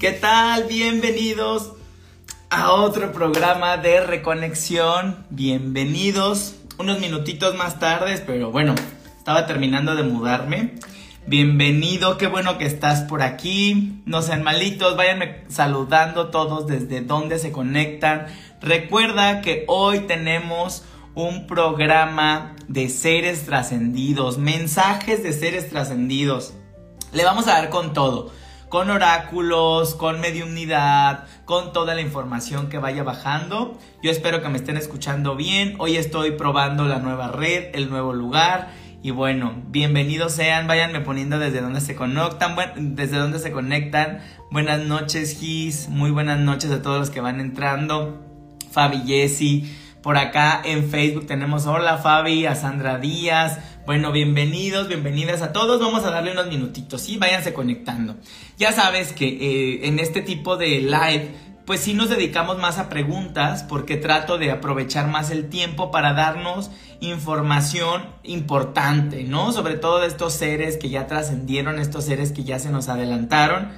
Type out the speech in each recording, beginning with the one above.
¿Qué tal? Bienvenidos a otro programa de reconexión. Bienvenidos. Unos minutitos más tarde, pero bueno, estaba terminando de mudarme. Bienvenido, qué bueno que estás por aquí. No sean malitos, váyanme saludando todos desde donde se conectan. Recuerda que hoy tenemos un programa de seres trascendidos, mensajes de seres trascendidos. Le vamos a dar con todo, con oráculos, con mediunidad, con toda la información que vaya bajando. Yo espero que me estén escuchando bien. Hoy estoy probando la nueva red, el nuevo lugar. Y bueno, bienvenidos sean, váyanme poniendo desde donde se conectan, desde se conectan. Buenas noches, Gis, muy buenas noches a todos los que van entrando. Fabi Jessy, por acá en Facebook tenemos hola Fabi, a Sandra Díaz. Bueno, bienvenidos, bienvenidas a todos. Vamos a darle unos minutitos, ¿sí? Váyanse conectando. Ya sabes que eh, en este tipo de live, pues sí nos dedicamos más a preguntas porque trato de aprovechar más el tiempo para darnos información importante, ¿no? Sobre todo de estos seres que ya trascendieron, estos seres que ya se nos adelantaron.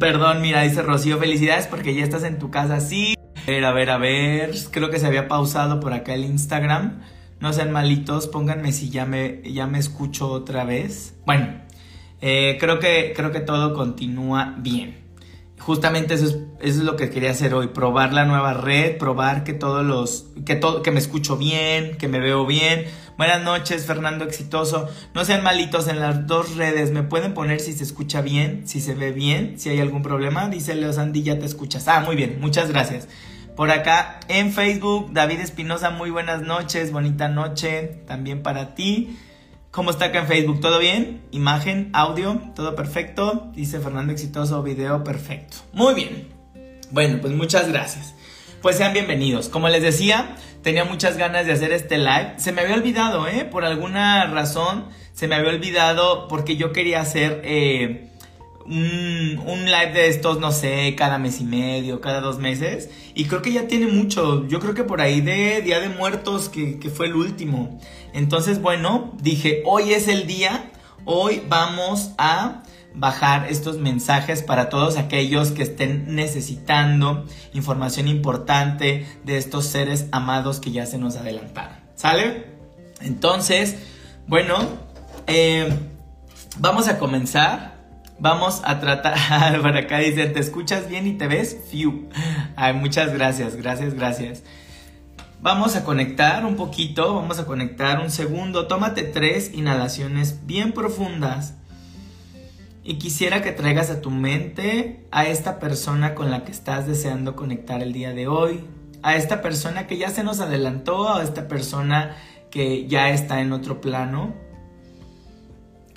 Perdón, mira, dice Rocío, felicidades porque ya estás en tu casa. Sí, a ver, a ver, a ver. Creo que se había pausado por acá el Instagram. No sean malitos, pónganme si ya me, ya me escucho otra vez. Bueno, eh, creo, que, creo que todo continúa bien. Justamente eso es, eso es lo que quería hacer hoy, probar la nueva red, probar que todos los, que todo, que me escucho bien, que me veo bien. Buenas noches, Fernando Exitoso. No sean malitos en las dos redes. ¿Me pueden poner si se escucha bien, si se ve bien, si hay algún problema? Dice Leo Sandy, ya te escuchas. Ah, muy bien, muchas gracias. Por acá en Facebook, David Espinosa, muy buenas noches, bonita noche también para ti. ¿Cómo está acá en Facebook? ¿Todo bien? Imagen, audio, todo perfecto. Dice Fernando Exitoso, video perfecto. Muy bien. Bueno, pues muchas gracias. Pues sean bienvenidos. Como les decía, tenía muchas ganas de hacer este live. Se me había olvidado, ¿eh? Por alguna razón, se me había olvidado porque yo quería hacer... Eh, un, live de estos, no sé, cada mes y medio, cada dos meses. Y creo que ya tiene mucho. Yo creo que por ahí de Día de Muertos, que, fue el último. Entonces, bueno, dije, hoy es el día. Hoy vamos a bajar estos mensajes para todos aquellos que estén necesitando información importante de estos seres amados que ya se nos adelantaron. ¿Sale? Entonces, bueno, eh, vamos a comenzar. Vamos a tratar, por acá dice, ¿te escuchas bien y te ves? Fiu. Ay, muchas gracias, gracias, gracias. Vamos a conectar un poquito, vamos a conectar un segundo. Tómate tres inhalaciones bien profundas. Y quisiera que traigas a tu mente a esta persona con la que estás deseando conectar el día de hoy. A esta persona que ya se nos adelantó, a esta persona que ya está en otro plano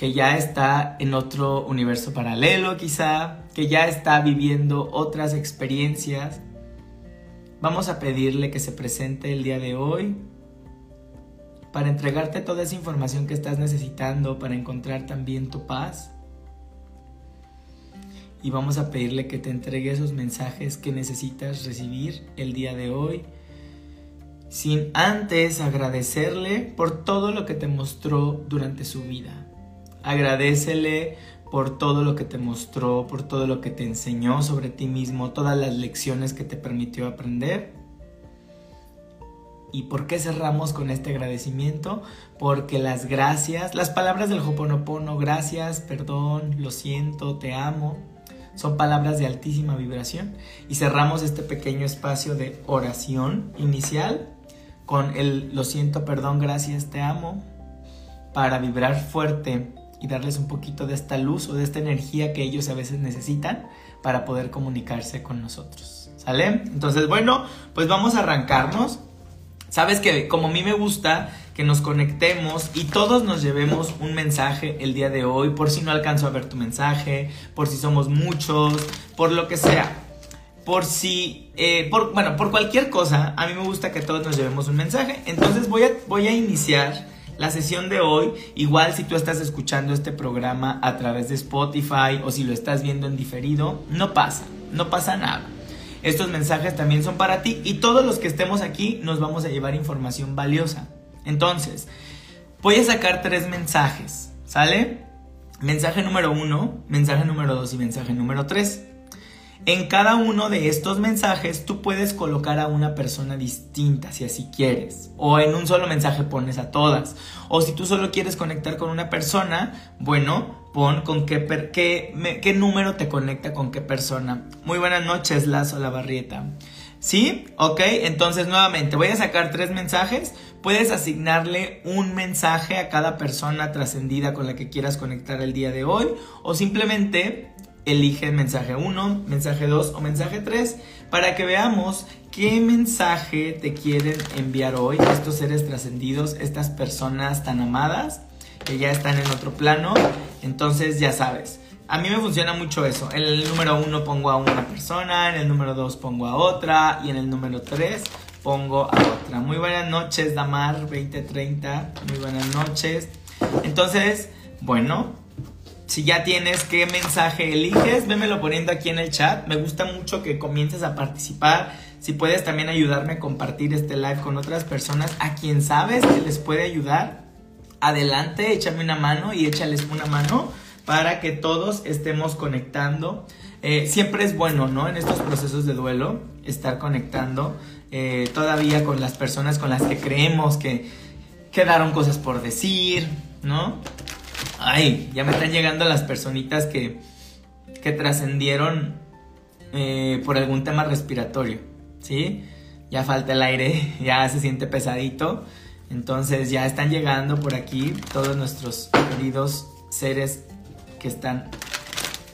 que ya está en otro universo paralelo quizá, que ya está viviendo otras experiencias. Vamos a pedirle que se presente el día de hoy para entregarte toda esa información que estás necesitando para encontrar también tu paz. Y vamos a pedirle que te entregue esos mensajes que necesitas recibir el día de hoy, sin antes agradecerle por todo lo que te mostró durante su vida. Agradecele por todo lo que te mostró, por todo lo que te enseñó sobre ti mismo, todas las lecciones que te permitió aprender. ¿Y por qué cerramos con este agradecimiento? Porque las gracias, las palabras del Hoponopono, gracias, perdón, lo siento, te amo, son palabras de altísima vibración. Y cerramos este pequeño espacio de oración inicial con el lo siento, perdón, gracias, te amo, para vibrar fuerte y darles un poquito de esta luz o de esta energía que ellos a veces necesitan para poder comunicarse con nosotros. ¿Sale? Entonces, bueno, pues vamos a arrancarnos. Sabes que como a mí me gusta que nos conectemos y todos nos llevemos un mensaje el día de hoy, por si no alcanzo a ver tu mensaje, por si somos muchos, por lo que sea. Por si, eh, por, bueno, por cualquier cosa, a mí me gusta que todos nos llevemos un mensaje. Entonces voy a, voy a iniciar la sesión de hoy, igual si tú estás escuchando este programa a través de Spotify o si lo estás viendo en diferido, no pasa, no pasa nada. Estos mensajes también son para ti y todos los que estemos aquí nos vamos a llevar información valiosa. Entonces, voy a sacar tres mensajes, ¿sale? mensaje número uno, mensaje número dos y mensaje número tres. En cada uno de estos mensajes tú puedes colocar a una persona distinta si así quieres. O en un solo mensaje pones a todas. O si tú solo quieres conectar con una persona, bueno, pon con qué, qué, qué número te conecta con qué persona. Muy buenas noches, Lazo La Barrieta. ¿Sí? Ok, entonces nuevamente voy a sacar tres mensajes. Puedes asignarle un mensaje a cada persona trascendida con la que quieras conectar el día de hoy. O simplemente elige mensaje 1, mensaje 2 o mensaje 3 para que veamos qué mensaje te quieren enviar hoy estos seres trascendidos, estas personas tan amadas que ya están en otro plano. Entonces ya sabes, a mí me funciona mucho eso. En el número 1 pongo a una persona, en el número 2 pongo a otra y en el número 3 pongo a otra. Muy buenas noches, Damar 2030. Muy buenas noches. Entonces, bueno, si ya tienes qué mensaje eliges, vémelo poniendo aquí en el chat. Me gusta mucho que comiences a participar. Si puedes también ayudarme a compartir este live con otras personas a quien sabes que les puede ayudar, adelante, échame una mano y échales una mano para que todos estemos conectando. Eh, siempre es bueno, ¿no? En estos procesos de duelo, estar conectando eh, todavía con las personas con las que creemos que quedaron cosas por decir, ¿no? Ay, ya me están llegando las personitas que, que trascendieron eh, por algún tema respiratorio, ¿sí? Ya falta el aire, ya se siente pesadito. Entonces ya están llegando por aquí todos nuestros queridos seres que están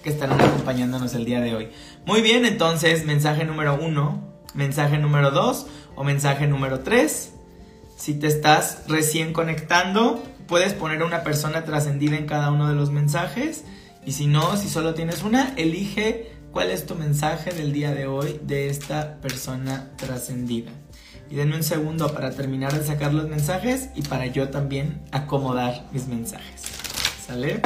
que estarán acompañándonos el día de hoy. Muy bien, entonces mensaje número uno, mensaje número dos o mensaje número tres. Si te estás recién conectando, Puedes poner a una persona trascendida en cada uno de los mensajes. Y si no, si solo tienes una, elige cuál es tu mensaje del día de hoy de esta persona trascendida. Y denme un segundo para terminar de sacar los mensajes y para yo también acomodar mis mensajes. ¿Sale?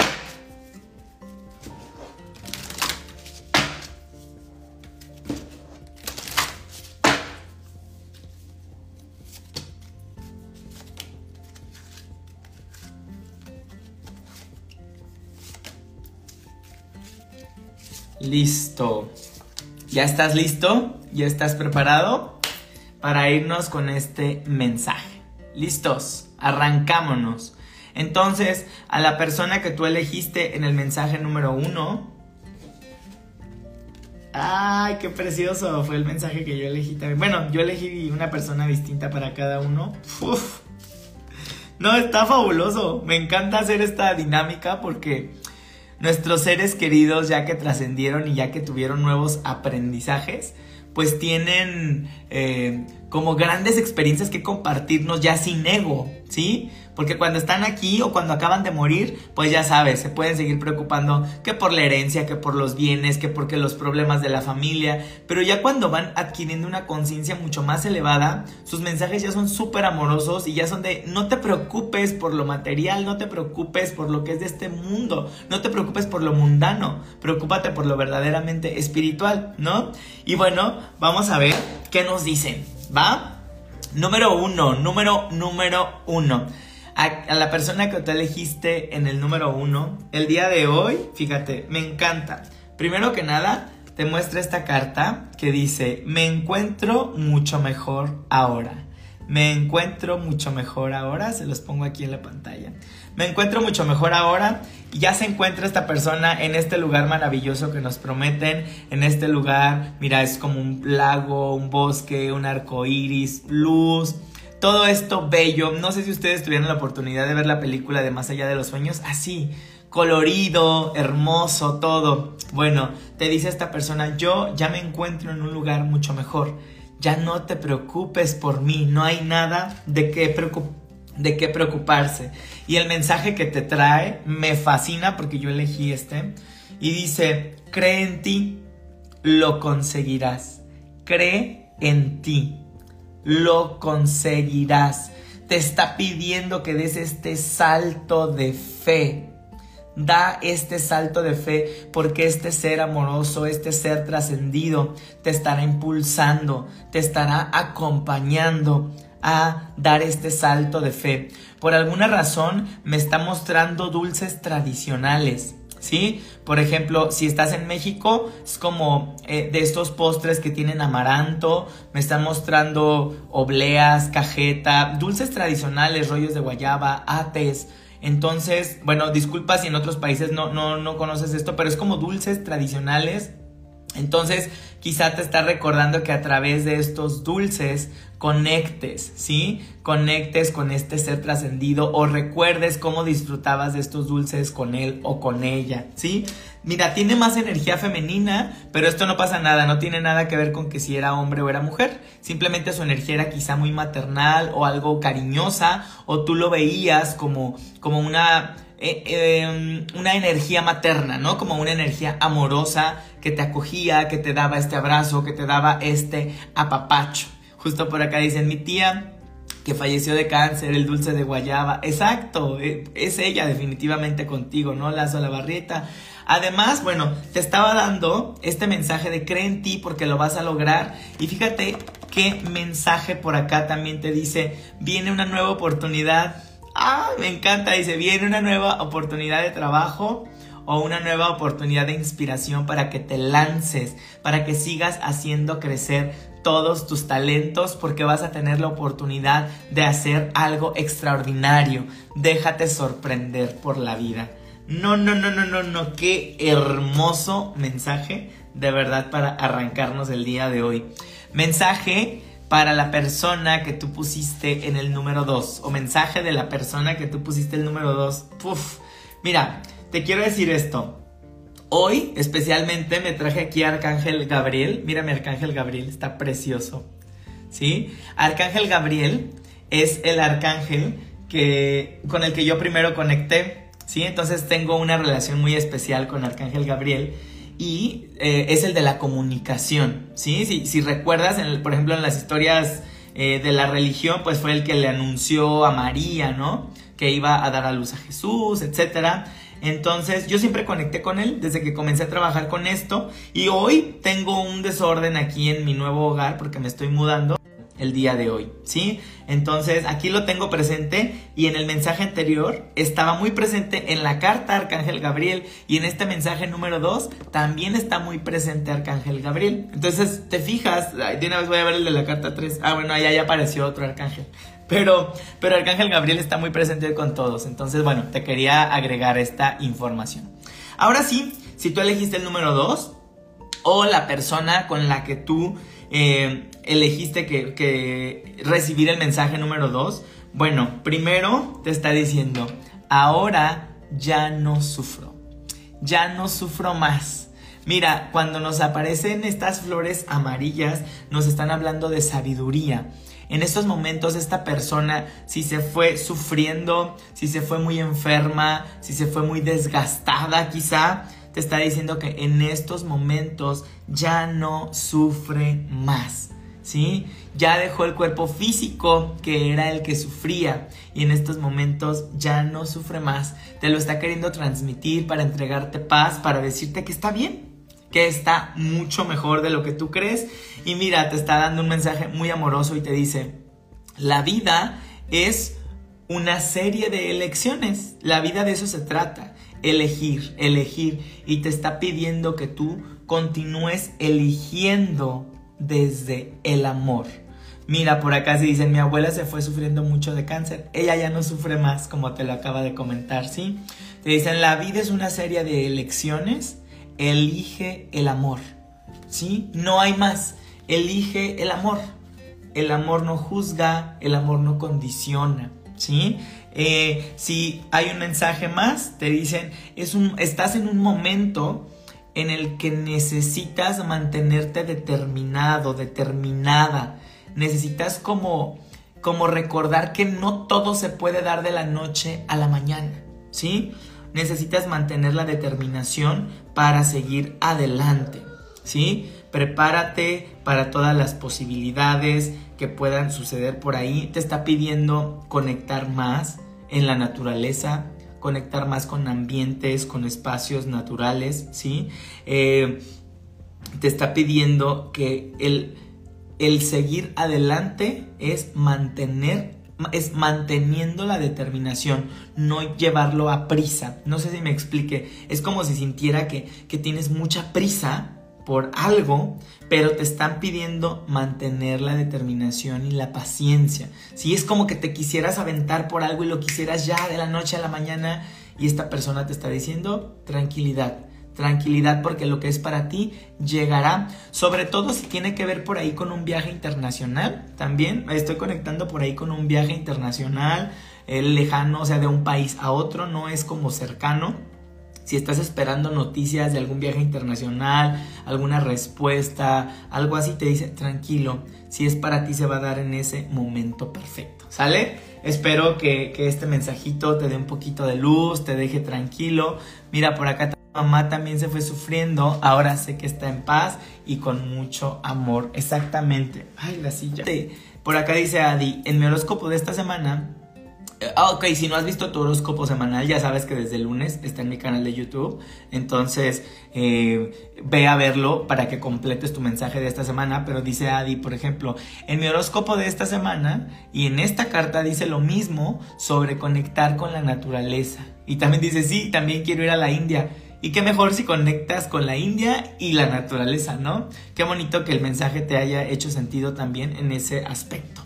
Listo. ¿Ya estás listo? ¿Ya estás preparado? Para irnos con este mensaje. ¿Listos? Arrancámonos. Entonces, a la persona que tú elegiste en el mensaje número uno. ¡Ay, qué precioso! Fue el mensaje que yo elegí también. Bueno, yo elegí una persona distinta para cada uno. No, está fabuloso. Me encanta hacer esta dinámica porque nuestros seres queridos ya que trascendieron y ya que tuvieron nuevos aprendizajes, pues tienen eh, como grandes experiencias que compartirnos ya sin ego, ¿sí? Porque cuando están aquí o cuando acaban de morir, pues ya sabes, se pueden seguir preocupando que por la herencia, que por los bienes, que porque los problemas de la familia. Pero ya cuando van adquiriendo una conciencia mucho más elevada, sus mensajes ya son súper amorosos y ya son de no te preocupes por lo material, no te preocupes por lo que es de este mundo, no te preocupes por lo mundano, preocúpate por lo verdaderamente espiritual, ¿no? Y bueno, vamos a ver qué nos dicen, ¿va? Número uno, número, número uno a, la persona que te elegiste en el número uno, el día de hoy, fíjate, me encanta. Primero que nada, te muestra esta carta que dice, me encuentro mucho mejor ahora. Me encuentro mucho mejor ahora, se los pongo aquí en la pantalla. Me encuentro mucho mejor ahora ya se encuentra esta persona en este lugar maravilloso que nos prometen. En este lugar, mira, es como un lago, un bosque, un arco iris, luz, todo esto bello. No sé si ustedes tuvieron la oportunidad de ver la película de Más allá de los sueños, así, colorido, hermoso, todo. Bueno, te dice esta persona, yo ya me encuentro en un lugar mucho mejor. Ya no te preocupes por mí, no hay nada de qué, de qué preocuparse. Y el mensaje que te trae me fascina porque yo elegí este. Y dice, cree en ti, lo conseguirás. Cree en ti lo conseguirás. Te está pidiendo que des este salto de fe. Da este salto de fe porque este ser amoroso, este ser trascendido, te estará impulsando, te estará acompañando a dar este salto de fe. Por alguna razón me está mostrando dulces tradicionales. ¿Sí? Por ejemplo, si estás en México, es como eh, de estos postres que tienen amaranto, me están mostrando obleas, cajeta, dulces tradicionales, rollos de guayaba, ates. Entonces, bueno, disculpa si en otros países no, no, no conoces esto, pero es como dulces tradicionales entonces, quizá te está recordando que a través de estos dulces conectes, ¿sí? Conectes con este ser trascendido o recuerdes cómo disfrutabas de estos dulces con él o con ella, ¿sí? Mira, tiene más energía femenina, pero esto no pasa nada, no tiene nada que ver con que si era hombre o era mujer. Simplemente su energía era quizá muy maternal o algo cariñosa, o tú lo veías como, como una eh, em, una energía materna, ¿no? Como una energía amorosa que te acogía, que te daba este abrazo, que te daba este apapacho. Justo por acá dicen mi tía que falleció de cáncer, el dulce de guayaba. Exacto, e, es ella definitivamente contigo, ¿no? Lazo la barrieta. Además, bueno, te estaba dando este mensaje de cree en ti porque lo vas a lograr. Y fíjate qué mensaje por acá también te dice, viene una nueva oportunidad Ah, me encanta. Dice, viene una nueva oportunidad de trabajo o una nueva oportunidad de inspiración para que te lances, para que sigas haciendo crecer todos tus talentos porque vas a tener la oportunidad de hacer algo extraordinario. Déjate sorprender por la vida. No, no, no, no, no, no. Qué hermoso mensaje de verdad para arrancarnos el día de hoy. Mensaje para la persona que tú pusiste en el número 2 o mensaje de la persona que tú pusiste el número 2. Puf. Mira, te quiero decir esto. Hoy especialmente me traje aquí a Arcángel Gabriel. Mírame Arcángel Gabriel, está precioso. ¿Sí? Arcángel Gabriel es el arcángel que con el que yo primero conecté, ¿sí? Entonces tengo una relación muy especial con Arcángel Gabriel y eh, es el de la comunicación, ¿sí? Si, recuerdas, por ejemplo, en las historias eh, de la religión, pues fue el que le anunció a María, ¿no? Que iba a dar a luz a Jesús, etc. Entonces yo siempre conecté con él desde que comencé a trabajar con esto y hoy tengo un desorden aquí en mi nuevo hogar porque me estoy mudando el día de hoy, ¿sí? Entonces aquí lo tengo presente y en el mensaje anterior estaba muy presente en la carta Arcángel Gabriel y en este mensaje número 2 también está muy presente Arcángel Gabriel. Entonces te fijas, de una vez voy a ver el de la carta 3, ah bueno, allá ya apareció otro Arcángel. Pero, pero Arcángel Gabriel está muy presente con todos, entonces bueno, te quería agregar esta información. Ahora sí, si tú elegiste el número 2 o la persona con la que tú eh, elegiste que, recibir el mensaje número 2? Bueno, primero te está diciendo, ahora ya no sufro, ya no sufro más. Mira, cuando nos aparecen estas flores amarillas, nos están hablando de sabiduría. En estos momentos esta persona, si se fue sufriendo, si se fue muy enferma, si se fue muy desgastada quizá, te está diciendo que en estos momentos ya no sufre más. ¿Sí? Ya dejó el cuerpo físico que era el que sufría y en estos momentos ya no sufre más. Te lo está queriendo transmitir para entregarte paz, para decirte que está bien, que está mucho mejor de lo que tú crees. Y mira, te está dando un mensaje muy amoroso y te dice, la vida es una serie de elecciones. La vida de eso se trata elegir, elegir. Y te está pidiendo que tú continúes eligiendo desde el amor. Mira, por acá se dicen, mi abuela se fue sufriendo mucho de cáncer. Ella ya no sufre más, como te lo acaba de comentar, ¿sí? Te dicen, la vida es una serie de elecciones. Elige el amor, ¿sí? No hay más. Elige el amor. El amor no juzga, el amor no condiciona, ¿sí? Eh, si hay un mensaje más, te dicen, es un, estás en un momento en el que necesitas mantenerte determinado, determinada. Necesitas como, como recordar que no todo se puede dar de la noche a la mañana, ¿sí? Necesitas mantener la determinación para seguir adelante, ¿sí? Prepárate para todas las posibilidades que puedan suceder por ahí. Te está pidiendo conectar más en la naturaleza, conectar más con ambientes, con espacios naturales, ¿sí? Eh, te está pidiendo que el, el seguir adelante es mantener es manteniendo la determinación, no llevarlo a prisa. No sé si me explique. Es como si sintiera que, que tienes mucha prisa por algo, pero te están pidiendo mantener la determinación y la paciencia. Si es como que te quisieras aventar por algo y lo quisieras ya de la noche a la mañana y esta persona te está diciendo tranquilidad tranquilidad porque lo que es para ti llegará, sobre todo si tiene que ver por ahí con un viaje internacional, también estoy conectando por ahí con un viaje internacional, eh, lejano, o sea, de un país a otro, no es como cercano. Si estás esperando noticias de algún viaje internacional, alguna respuesta, algo así, te dice, tranquilo, si es para ti se va a dar en ese momento perfecto, ¿sale? Espero que, que este mensajito te dé un poquito de luz, te deje tranquilo. Mira, por acá mamá también se fue sufriendo, ahora sé que está en paz y con mucho amor. Exactamente. Ay, la silla. Por acá dice Adi, en mi horóscopo de esta semana Ah, ok, si no has visto tu horóscopo semanal, ya sabes que desde el lunes está en mi canal de YouTube. Entonces, eh, ve a verlo para que completes tu mensaje de esta semana. Pero dice Adi, por ejemplo, en mi horóscopo de esta semana y en esta carta dice lo mismo sobre conectar con la naturaleza. Y también dice, sí, también quiero ir a la India. Y qué mejor si conectas con la India y la naturaleza, ¿no? Qué bonito que el mensaje te haya hecho sentido también en ese aspecto.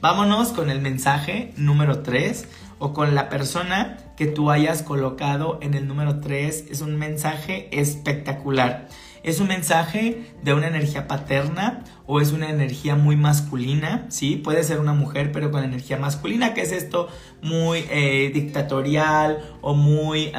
Vámonos con el mensaje número 3 o con la persona que tú hayas colocado en el número 3. Es un mensaje espectacular. Es un mensaje de una energía paterna o es una energía muy masculina, ¿sí? Puede ser una mujer pero con energía masculina, que es esto muy eh, dictatorial o muy...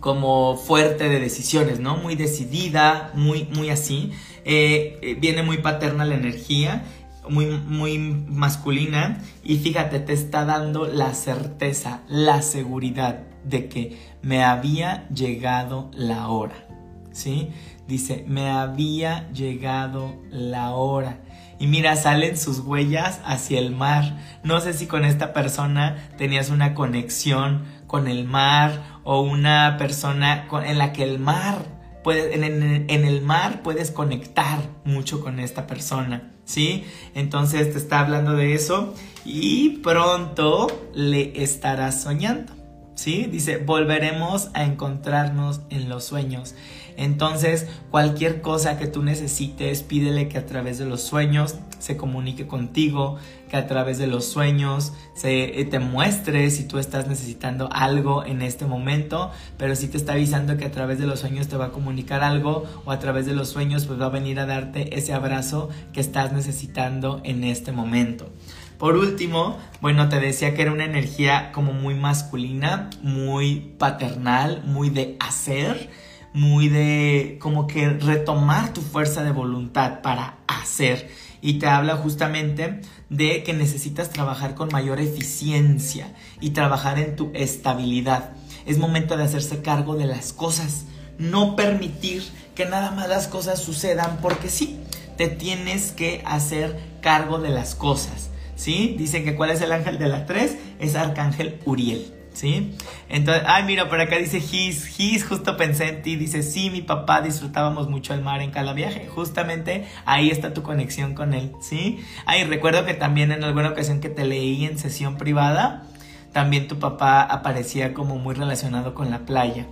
como fuerte de decisiones, ¿no? Muy decidida, muy, muy así. Eh, eh, viene muy paterna la energía muy, muy masculina y fíjate, te está dando la certeza, la seguridad de que me había llegado la hora. ¿Sí? Dice, me había llegado la hora. Y mira, salen sus huellas hacia el mar. No sé si con esta persona tenías una conexión con el mar o una persona en la que el mar en, el mar puedes conectar mucho con esta persona, ¿sí? Entonces te está hablando de eso y pronto le estarás soñando, ¿sí? Dice, volveremos a encontrarnos en los sueños. Entonces, cualquier cosa que tú necesites, pídele que a través de los sueños se comunique contigo, que a través de los sueños se eh, te muestre si tú estás necesitando algo en este momento, pero si te está avisando que a través de los sueños te va a comunicar algo o a través de los sueños pues va a venir a darte ese abrazo que estás necesitando en este momento. Por último, bueno, te decía que era una energía como muy masculina, muy paternal, muy de hacer muy de como que retomar tu fuerza de voluntad para hacer. Y te habla justamente de que necesitas trabajar con mayor eficiencia y trabajar en tu estabilidad. Es momento de hacerse cargo de las cosas, no permitir que nada más las cosas sucedan porque sí, te tienes que hacer cargo de las cosas. ¿Sí? Dicen que cuál es el ángel de las tres, es Arcángel Uriel. ¿Sí? Entonces, ay, mira, por acá dice Gis, Gis, justo pensé en ti, dice, sí, mi papá disfrutábamos mucho el mar en cada viaje, justamente ahí está tu conexión con él, ¿sí? Ay, recuerdo que también en alguna ocasión que te leí en sesión privada, también tu papá aparecía como muy relacionado con la playa.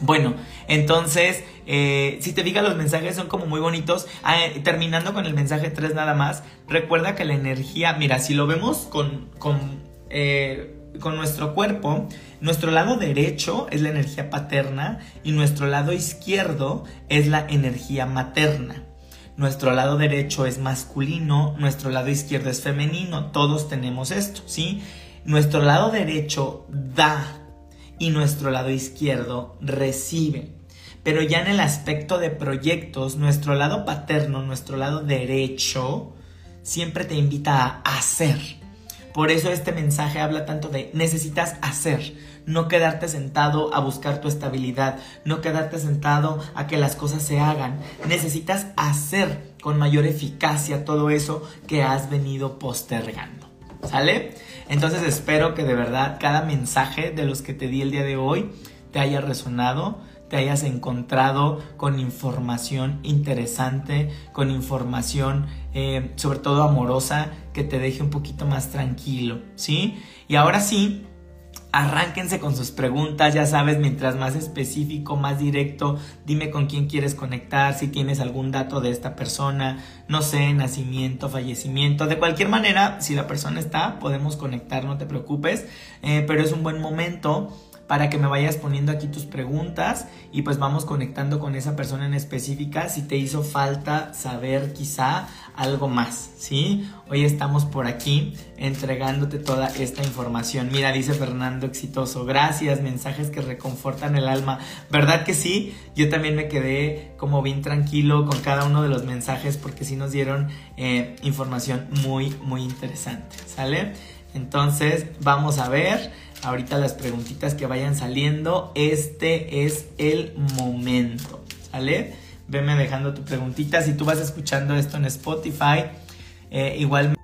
Bueno, entonces, eh, si te diga los mensajes son como muy bonitos. Ah, terminando con el mensaje 3 nada más, recuerda que la energía, mira, si lo vemos con, con eh, con nuestro cuerpo, nuestro lado derecho es la energía paterna y nuestro lado izquierdo es la energía materna. Nuestro lado derecho es masculino, nuestro lado izquierdo es femenino, todos tenemos esto, ¿sí? Nuestro lado derecho da y nuestro lado izquierdo recibe. Pero ya en el aspecto de proyectos, nuestro lado paterno, nuestro lado derecho, siempre te invita a hacer por eso este mensaje habla tanto de necesitas hacer, no quedarte sentado a buscar tu estabilidad, no quedarte sentado a que las cosas se hagan. Necesitas hacer con mayor eficacia todo eso que has venido postergando. ¿Sale? Entonces espero que de verdad cada mensaje de los que te di el día de hoy te haya resonado, te hayas encontrado con información interesante, con información eh, sobre todo amorosa, que te deje un poquito más tranquilo, ¿sí? Y ahora sí, Arránquense con sus preguntas, ya sabes, mientras más específico, más directo, dime con quién quieres conectar, si tienes algún dato de esta persona, no sé, nacimiento, fallecimiento, de cualquier manera, si la persona está, podemos conectar, no te preocupes, eh, pero es un buen momento para que me vayas poniendo aquí tus preguntas y pues vamos conectando con esa persona en específica si te hizo falta saber quizá algo más, ¿sí? Hoy estamos por aquí entregándote toda esta información. Mira, dice Fernando exitoso, gracias, mensajes que reconfortan el alma. ¿Verdad que sí? Yo también me quedé como bien tranquilo con cada uno de los mensajes porque sí nos dieron eh, información muy, muy interesante, ¿sale? Entonces, vamos a ver ahorita las preguntitas que vayan saliendo. Este es el momento, ¿sale? Veme dejando tu preguntita. Si tú vas escuchando esto en Spotify, eh, igual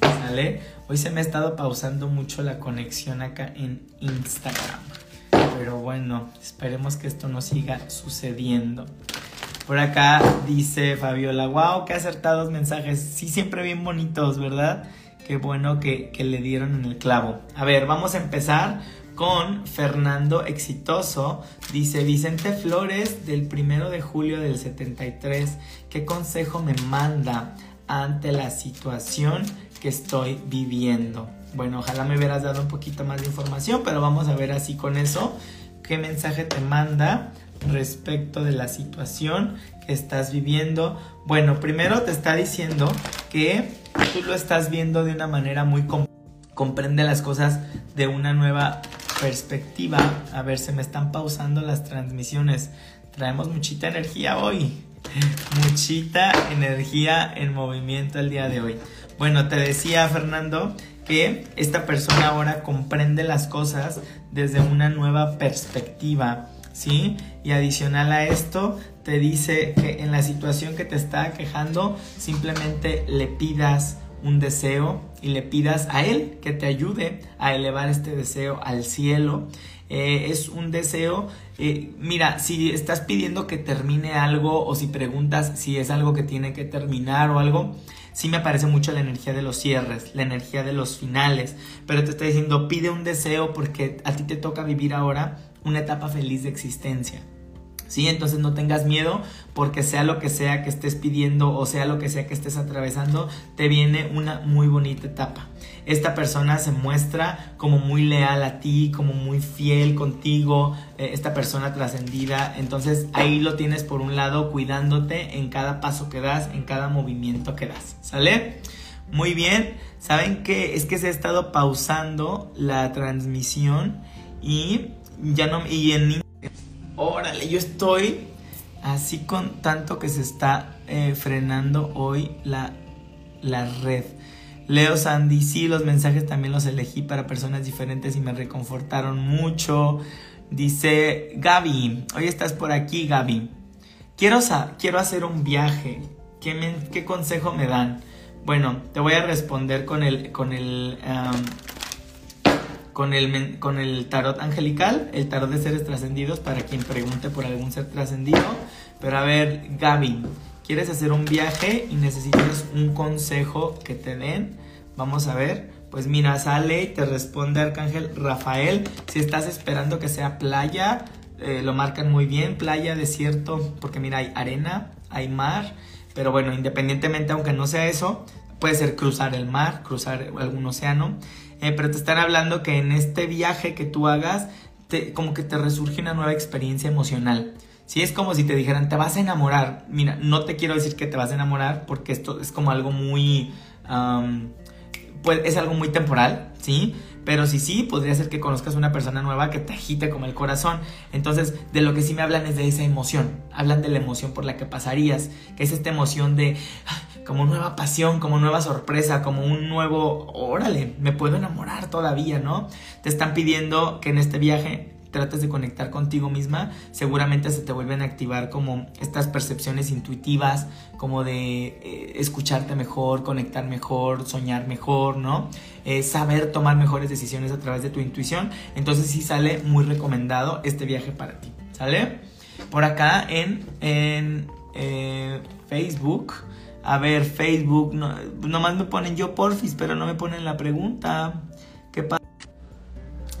¿sale? Hoy se me ha estado pausando mucho la conexión acá en Instagram. Pero bueno, esperemos que esto no siga sucediendo. Por acá dice Fabiola, wow, qué acertados mensajes. Sí, siempre bien bonitos, ¿verdad? Qué bueno que, le dieron en el clavo. A ver, vamos a empezar con Fernando Exitoso. Dice Vicente Flores del primero de julio del 73. ¿Qué consejo me manda ante la situación que estoy viviendo? Bueno, ojalá me hubieras dado un poquito más de información, pero vamos a ver así con eso. ¿Qué mensaje te manda respecto de la situación que estás viviendo? Bueno, primero te está diciendo que tú lo estás viendo de una manera muy comprende las cosas de una nueva perspectiva. A ver, se me están pausando las transmisiones. Traemos muchita energía hoy. Muchita energía en movimiento el día de hoy. Bueno, te decía Fernando que esta persona ahora comprende las cosas desde una nueva perspectiva, ¿sí? Y adicional a esto, te dice que en la situación que te está quejando, simplemente le pidas un deseo y le pidas a Él que te ayude a elevar este deseo al cielo. Eh, es un deseo, eh, mira, si estás pidiendo que termine algo o si preguntas si es algo que tiene que terminar o algo, sí me parece mucho la energía de los cierres, la energía de los finales, pero te está diciendo pide un deseo porque a ti te toca vivir ahora una etapa feliz de existencia. ¿Sí? Entonces no tengas miedo porque sea lo que sea que estés pidiendo o sea lo que sea que estés atravesando, te viene una muy bonita etapa. Esta persona se muestra como muy leal a ti, como muy fiel contigo, eh, esta persona trascendida. Entonces ahí lo tienes por un lado cuidándote en cada paso que das, en cada movimiento que das. ¿Sale? Muy bien. ¿Saben qué? Es que se ha estado pausando la transmisión y ya no y en órale, yo estoy así con tanto que se está eh, frenando hoy la, la red. Leo Sandy, sí, los mensajes también los elegí para personas diferentes y me reconfortaron mucho. Dice Gaby, hoy estás por aquí, Gaby. Quiero, quiero hacer un viaje. ¿Qué, ¿Qué, consejo me dan? Bueno, te voy a responder con el, con el con el, con el tarot angelical, el tarot de seres trascendidos, para quien pregunte por algún ser trascendido. Pero a ver, Gaby, ¿quieres hacer un viaje y necesitas un consejo que te den? Vamos a ver. Pues mira, sale y te responde Arcángel Rafael. Si estás esperando que sea playa, eh, lo marcan muy bien, playa, desierto, porque mira, hay arena, hay mar. Pero bueno, independientemente, aunque no sea eso, puede ser cruzar el mar, cruzar algún océano. Eh, pero te están hablando que en este viaje que tú hagas, te, como que te resurge una nueva experiencia emocional. Si es como si te dijeran, te vas a enamorar. Mira, no te quiero decir que te vas a enamorar porque esto es como algo muy... pues es algo muy temporal, ¿sí? Pero si sí, podría ser que conozcas una persona nueva que te agite como el corazón. Entonces, de lo que sí me hablan es de esa emoción. Hablan de la emoción por la que pasarías, que es esta emoción de como nueva pasión, como nueva sorpresa, como un nuevo, órale, me puedo enamorar todavía, ¿no? Te están pidiendo que en este viaje tratas de conectar contigo misma, seguramente se te vuelven a activar como estas percepciones intuitivas, como de eh, escucharte mejor, conectar mejor, soñar mejor, ¿no? Eh, saber tomar mejores decisiones a través de tu intuición. Entonces sí sale muy recomendado este viaje para ti, ¿sale? Por acá en, en eh, Facebook. A ver, Facebook, no, nomás me ponen yo porfis, pero no me ponen la pregunta. ¿Qué pasa?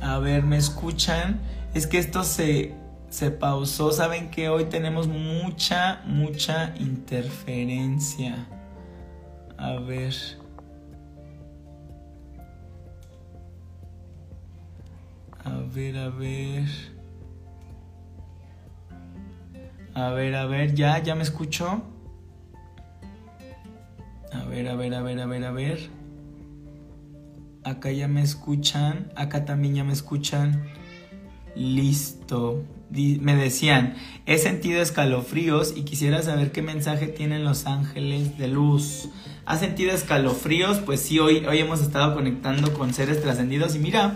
A ver, ¿me escuchan? Es que esto se, se pausó. Saben que hoy tenemos mucha, mucha interferencia. A ver. A ver, a ver. A ver, a ver, ya, ya me escucho. A ver, a ver, a ver, a ver, a ver. Acá ya me escuchan. Acá también ya me escuchan. Listo. Me decían, he sentido escalofríos y quisiera saber qué mensaje tienen los ángeles de luz. ¿Has sentido escalofríos? Pues sí, hoy, hoy hemos estado conectando con seres trascendidos y mira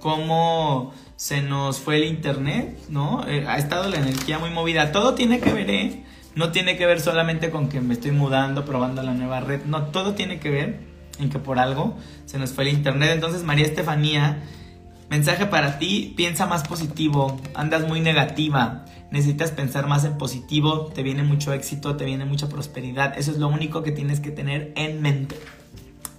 cómo se nos fue el internet, ¿no? Eh, ha estado la energía muy movida. Todo tiene que ver, ¿eh? No tiene que ver solamente con que me estoy mudando, probando la nueva red. No, todo tiene que ver en que por algo se nos fue el internet. Entonces, María Estefanía, mensaje para ti, piensa más positivo, andas muy negativa, necesitas pensar más en positivo, te viene mucho éxito, te viene mucha prosperidad. Eso es lo único que tienes que tener en mente.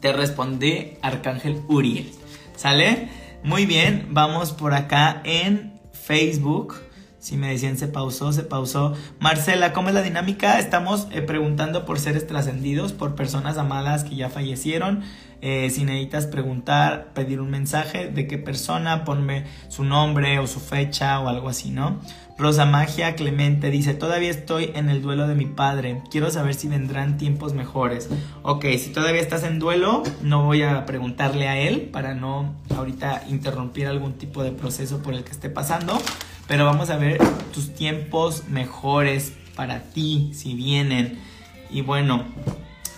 Te responde Arcángel Uriel. ¿Sale? Muy bien, vamos por acá en Facebook. Si me decían se pausó, se pausó. Marcela, ¿cómo es la dinámica? Estamos eh, preguntando por seres trascendidos, por personas amadas que ya fallecieron. Eh, si necesitas preguntar, pedir un mensaje de qué persona, ponme su nombre o su fecha o algo así, ¿no? Rosa Magia Clemente dice, todavía estoy en el duelo de mi padre, quiero saber si vendrán tiempos mejores. Ok, si todavía estás en duelo, no voy a preguntarle a él para no ahorita interrumpir algún tipo de proceso por el que esté pasando, pero vamos a ver tus tiempos mejores para ti, si vienen. Y bueno,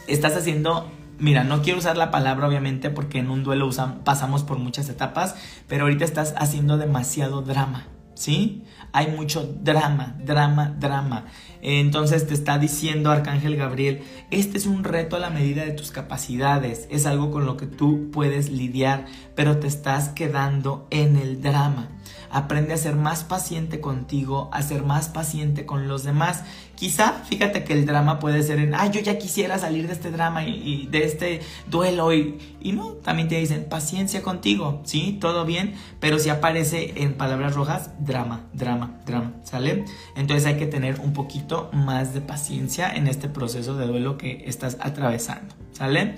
estás haciendo Mira, no quiero usar la palabra obviamente porque en un duelo pasamos por muchas etapas, pero ahorita estás haciendo demasiado drama, ¿sí? Hay mucho drama, drama, drama. Entonces te está diciendo Arcángel Gabriel, este es un reto a la medida de tus capacidades, es algo con lo que tú puedes lidiar, pero te estás quedando en el drama. Aprende a ser más paciente contigo, a ser más paciente con los demás. Quizá, fíjate que el drama puede ser en, ay, yo ya quisiera salir de este drama y, de este duelo y, y, no, también te dicen paciencia contigo, ¿sí? Todo bien, pero si aparece en palabras rojas, drama, drama, drama, ¿sale? Entonces hay que tener un poquito más de paciencia en este proceso de duelo que estás atravesando, ¿sale?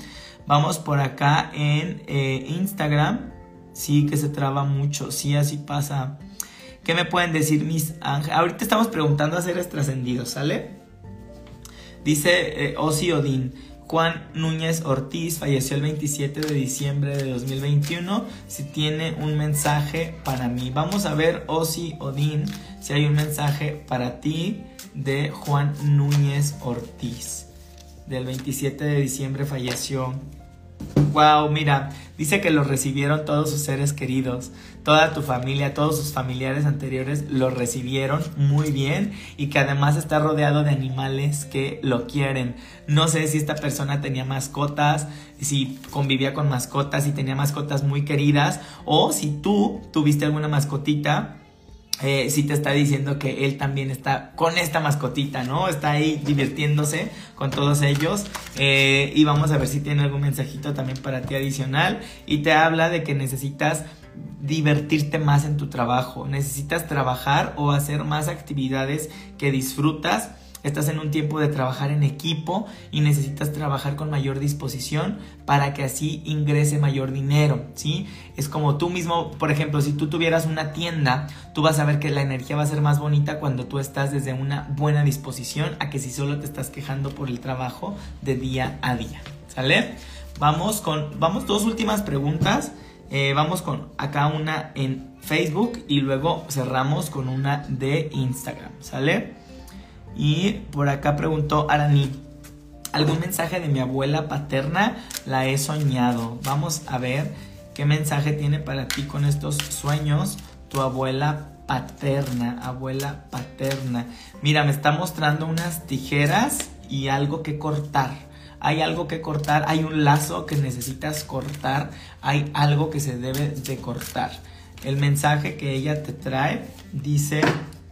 Vamos por acá en eh, Instagram. Sí, que se traba mucho. Sí, así pasa. ¿Qué me pueden decir mis ángeles? Ahorita estamos preguntando a seres trascendidos, ¿sale? Dice eh, Osi Odín. Juan Núñez Ortiz falleció el 27 de diciembre de 2021. Si tiene un mensaje para mí. Vamos a ver, Osi Odín, si hay un mensaje para ti de Juan Núñez Ortiz. Del 27 de diciembre falleció Wow, mira, dice que lo recibieron todos sus seres queridos, toda tu familia, todos sus familiares anteriores lo recibieron muy bien y que además está rodeado de animales que lo quieren. No sé si esta persona tenía mascotas, si convivía con mascotas, si tenía mascotas muy queridas o si tú tuviste alguna mascotita eh, sí te está diciendo que él también está con esta mascotita, ¿no? Está ahí divirtiéndose con todos ellos. Eh, y vamos a ver si tiene algún mensajito también para ti adicional. Y te habla de que necesitas divertirte más en tu trabajo. Necesitas trabajar o hacer más actividades que disfrutas estás en un tiempo de trabajar en equipo y necesitas trabajar con mayor disposición para que así ingrese mayor dinero, ¿sí? Es como tú mismo, por ejemplo, si tú tuvieras una tienda, tú vas a ver que la energía va a ser más bonita cuando tú estás desde una buena disposición a que si solo te estás quejando por el trabajo de día a día, ¿sale? Vamos con, vamos dos últimas preguntas. Eh, vamos con acá una en Facebook y luego cerramos con una de Instagram, ¿sale? Y por acá preguntó Arani, ¿algún mensaje de mi abuela paterna? La he soñado. Vamos a ver qué mensaje tiene para ti con estos sueños tu abuela paterna, abuela paterna. Mira, me está mostrando unas tijeras y algo que cortar. Hay algo que cortar, hay un lazo que necesitas cortar, hay algo que se debe de cortar. El mensaje que ella te trae dice,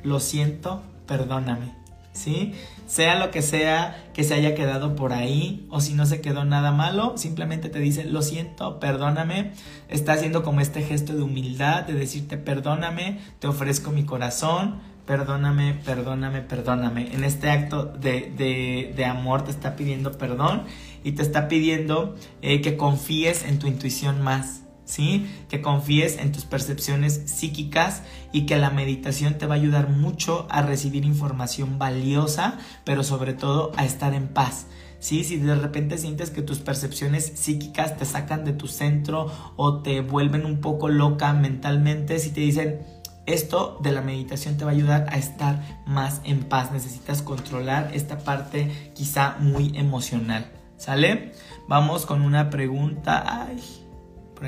lo siento, perdóname. ¿Sí? Sea lo que sea que se haya quedado por ahí o si no se quedó nada malo, simplemente te dice, lo siento, perdóname. Está haciendo como este gesto de humildad, de decirte, perdóname, te ofrezco mi corazón, perdóname, perdóname, perdóname. En este acto de, amor te está pidiendo perdón y te está pidiendo eh, que confíes en tu intuición más. ¿Sí? Que confíes en tus percepciones psíquicas y que la meditación te va a ayudar mucho a recibir información valiosa, pero sobre todo a estar en paz. ¿Sí? Si de repente sientes que tus percepciones psíquicas te sacan de tu centro o te vuelven un poco loca mentalmente, si te dicen, esto de la meditación te va a ayudar a estar más en paz. Necesitas controlar esta parte quizá muy emocional. ¿Sale? Vamos con una pregunta. Ay,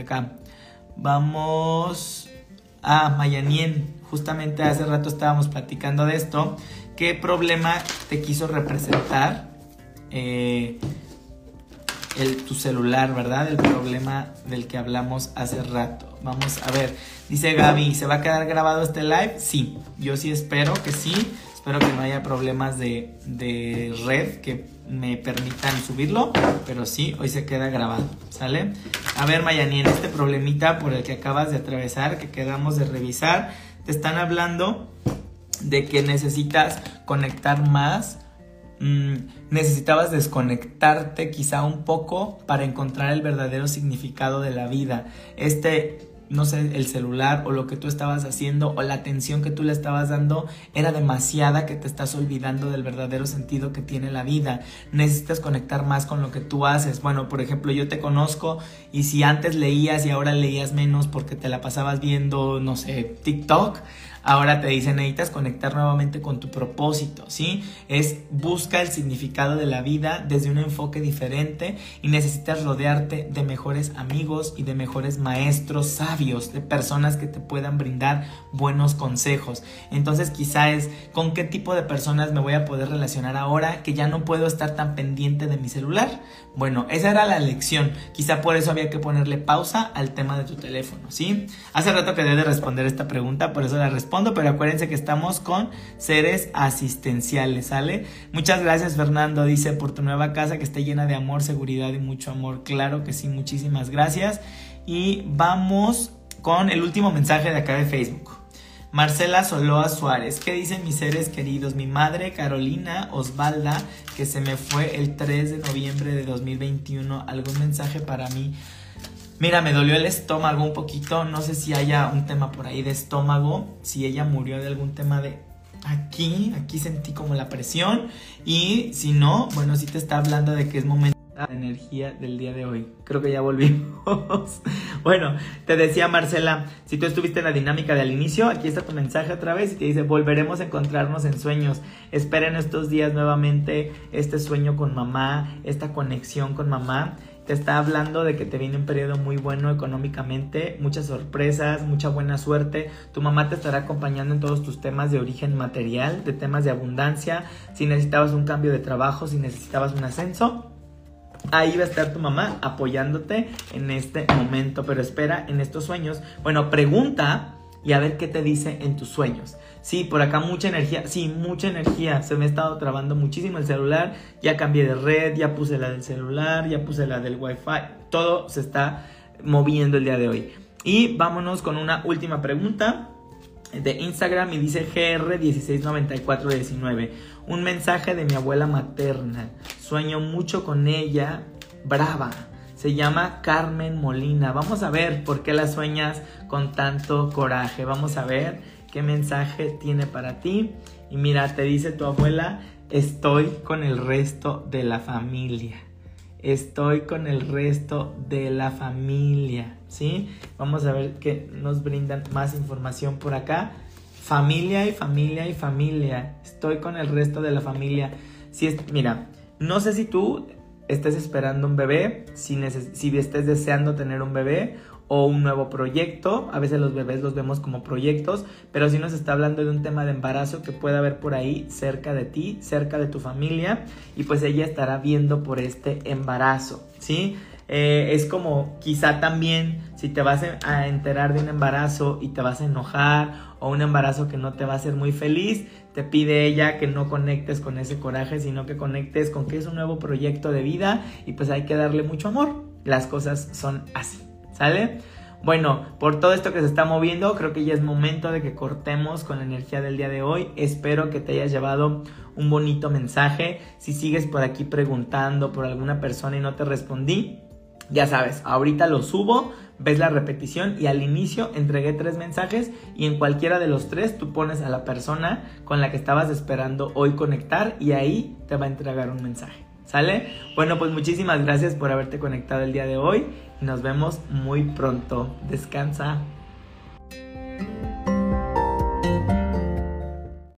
acá. Vamos a Mayanien. Justamente hace rato estábamos platicando de esto. ¿Qué problema te quiso representar eh, el, tu celular, verdad? El problema del que hablamos hace rato. Vamos a ver. Dice Gaby, ¿se va a quedar grabado este live? Sí, yo sí espero que sí. Espero que no haya problemas de, de red que me permitan subirlo, pero sí, hoy se queda grabado, ¿sale? A ver, Mayani, en este problemita por el que acabas de atravesar, que quedamos de revisar, te están hablando de que necesitas conectar más, mm, necesitabas desconectarte quizá un poco para encontrar el verdadero significado de la vida. Este no sé, el celular o lo que tú estabas haciendo o la atención que tú le estabas dando era demasiada que te estás olvidando del verdadero sentido que tiene la vida. Necesitas conectar más con lo que tú haces. Bueno, por ejemplo, yo te conozco y si antes leías y ahora leías menos porque te la pasabas viendo, no sé, TikTok, Ahora te dicen, necesitas conectar nuevamente con tu propósito, ¿sí? Es busca el significado de la vida desde un enfoque diferente y necesitas rodearte de mejores amigos y de mejores maestros sabios, de personas que te puedan brindar buenos consejos. Entonces quizá es con qué tipo de personas me voy a poder relacionar ahora que ya no puedo estar tan pendiente de mi celular. Bueno, esa era la lección. Quizá por eso había que ponerle pausa al tema de tu teléfono, ¿sí? Hace rato que debe responder esta pregunta, por eso la respondo, pero acuérdense que estamos con seres asistenciales, ¿sale? Muchas gracias Fernando, dice, por tu nueva casa que esté llena de amor, seguridad y mucho amor. Claro que sí, muchísimas gracias. Y vamos con el último mensaje de acá de Facebook. Marcela Soloa Suárez, ¿qué dicen mis seres queridos? Mi madre Carolina Osvalda, que se me fue el 3 de noviembre de 2021. ¿Algún mensaje para mí? Mira, me dolió el estómago un poquito. No sé si haya un tema por ahí de estómago. Si ella murió de algún tema de aquí. Aquí sentí como la presión. Y si no, bueno, si te está hablando de que es momento la energía del día de hoy. Creo que ya volvimos. bueno, te decía Marcela, si tú estuviste en la dinámica del inicio, aquí está tu mensaje otra vez y te dice, volveremos a encontrarnos en sueños. Esperen estos días nuevamente este sueño con mamá, esta conexión con mamá. Te está hablando de que te viene un periodo muy bueno económicamente, muchas sorpresas, mucha buena suerte. Tu mamá te estará acompañando en todos tus temas de origen material, de temas de abundancia. Si necesitabas un cambio de trabajo, si necesitabas un ascenso, Ahí va a estar tu mamá apoyándote en este momento, pero espera en estos sueños. Bueno, pregunta y a ver qué te dice en tus sueños. Sí, por acá mucha energía, sí, mucha energía. Se me ha estado trabando muchísimo el celular. Ya cambié de red, ya puse la del celular, ya puse la del wifi. Todo se está moviendo el día de hoy. Y vámonos con una última pregunta de Instagram y dice GR169419. Un mensaje de mi abuela materna. Sueño mucho con ella. Brava. Se llama Carmen Molina. Vamos a ver por qué la sueñas con tanto coraje. Vamos a ver qué mensaje tiene para ti. Y mira, te dice tu abuela, estoy con el resto de la familia. Estoy con el resto de la familia. ¿Sí? Vamos a ver qué nos brindan más información por acá familia y familia y familia. Estoy con el resto de la familia. Si mira, no sé si tú estés esperando un bebé, si, si estés deseando tener un bebé o un nuevo proyecto. A veces los bebés los vemos como proyectos, pero si nos está hablando de un tema de embarazo que puede haber por ahí cerca de ti, cerca de tu familia, y pues ella estará viendo por este embarazo, ¿sí? Eh, es como quizá también si te vas a enterar de un embarazo y te vas a enojar o un embarazo que no te va a hacer muy feliz, te pide ella que no conectes con ese coraje, sino que conectes con que es un nuevo proyecto de vida y pues hay que darle mucho amor. Las cosas son así. ¿Sale? Bueno, por todo esto que se está moviendo, creo que ya es momento de que cortemos con la energía del día de hoy. Espero que te hayas llevado un bonito mensaje. Si sigues por aquí preguntando por alguna persona y no te respondí, ya sabes, ahorita lo subo, ves la repetición y al inicio entregué tres mensajes y en cualquiera de los tres tú pones a la persona con la que estabas esperando hoy conectar y ahí te va a entregar un mensaje. ¿Sale? Bueno, pues muchísimas gracias por haberte conectado el día de hoy y nos vemos muy pronto. Descansa.